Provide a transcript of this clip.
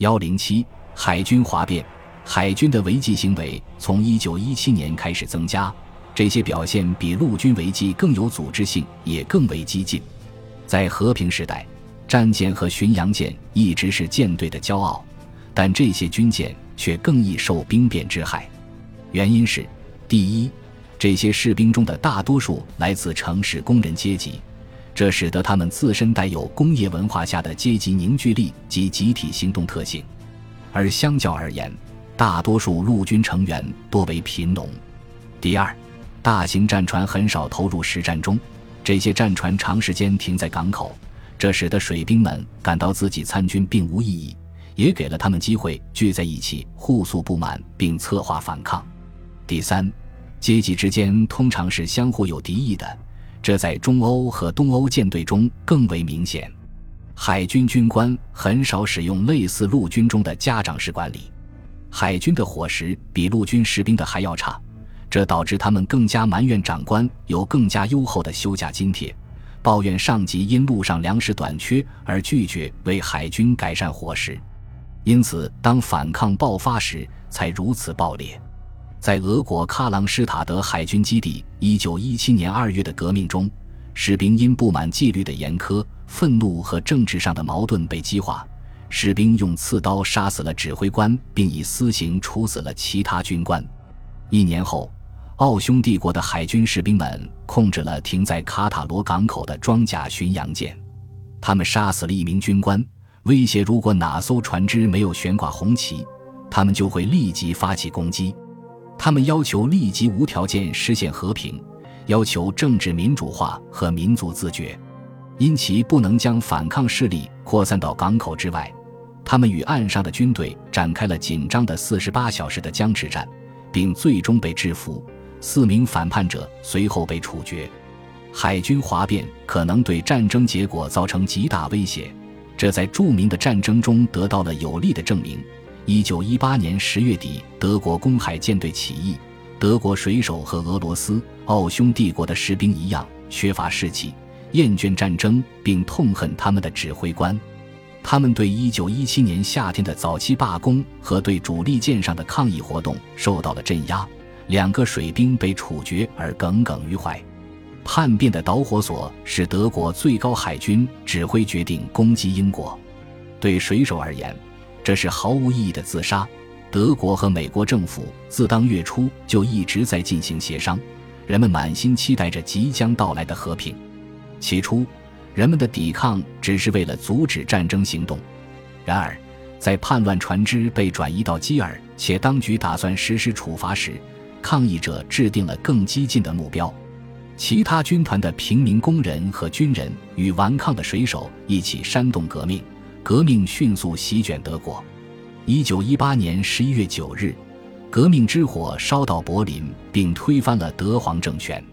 幺零七海军哗变，海军的违纪行为从一九一七年开始增加，这些表现比陆军违纪更有组织性，也更为激进。在和平时代，战舰和巡洋舰一直是舰队的骄傲，但这些军舰却更易受兵变之害。原因是，第一，这些士兵中的大多数来自城市工人阶级。这使得他们自身带有工业文化下的阶级凝聚力及集体行动特性，而相较而言，大多数陆军成员多为贫农。第二，大型战船很少投入实战中，这些战船长时间停在港口，这使得水兵们感到自己参军并无意义，也给了他们机会聚在一起互诉不满并策划反抗。第三，阶级之间通常是相互有敌意的。这在中欧和东欧舰队中更为明显。海军军官很少使用类似陆军中的家长式管理。海军的伙食比陆军士兵的还要差，这导致他们更加埋怨长官有更加优厚的休假津贴，抱怨上级因路上粮食短缺而拒绝为海军改善伙食。因此，当反抗爆发时，才如此暴烈。在俄国喀朗施塔德海军基地1917年2月的革命中，士兵因不满纪律的严苛、愤怒和政治上的矛盾被激化，士兵用刺刀杀死了指挥官，并以私刑处死了其他军官。一年后，奥匈帝国的海军士兵们控制了停在卡塔罗港口的装甲巡洋舰，他们杀死了一名军官，威胁如果哪艘船只没有悬挂红旗，他们就会立即发起攻击。他们要求立即无条件实现和平，要求政治民主化和民族自觉。因其不能将反抗势力扩散到港口之外，他们与岸上的军队展开了紧张的四十八小时的僵持战，并最终被制服。四名反叛者随后被处决。海军哗变可能对战争结果造成极大威胁，这在著名的战争中得到了有力的证明。一九一八年十月底，德国公海舰队起义。德国水手和俄罗斯、奥匈帝国的士兵一样，缺乏士气，厌倦战争，并痛恨他们的指挥官。他们对一九一七年夏天的早期罢工和对主力舰上的抗议活动受到了镇压。两个水兵被处决而耿耿于怀。叛变的导火索是德国最高海军指挥决定攻击英国。对水手而言，这是毫无意义的自杀。德国和美国政府自当月初就一直在进行协商，人们满心期待着即将到来的和平。起初，人们的抵抗只是为了阻止战争行动。然而，在叛乱船只被转移到基尔，且当局打算实施处罚时，抗议者制定了更激进的目标。其他军团的平民工人和军人与顽抗的水手一起煽动革命。革命迅速席卷德国。一九一八年十一月九日，革命之火烧到柏林，并推翻了德皇政权。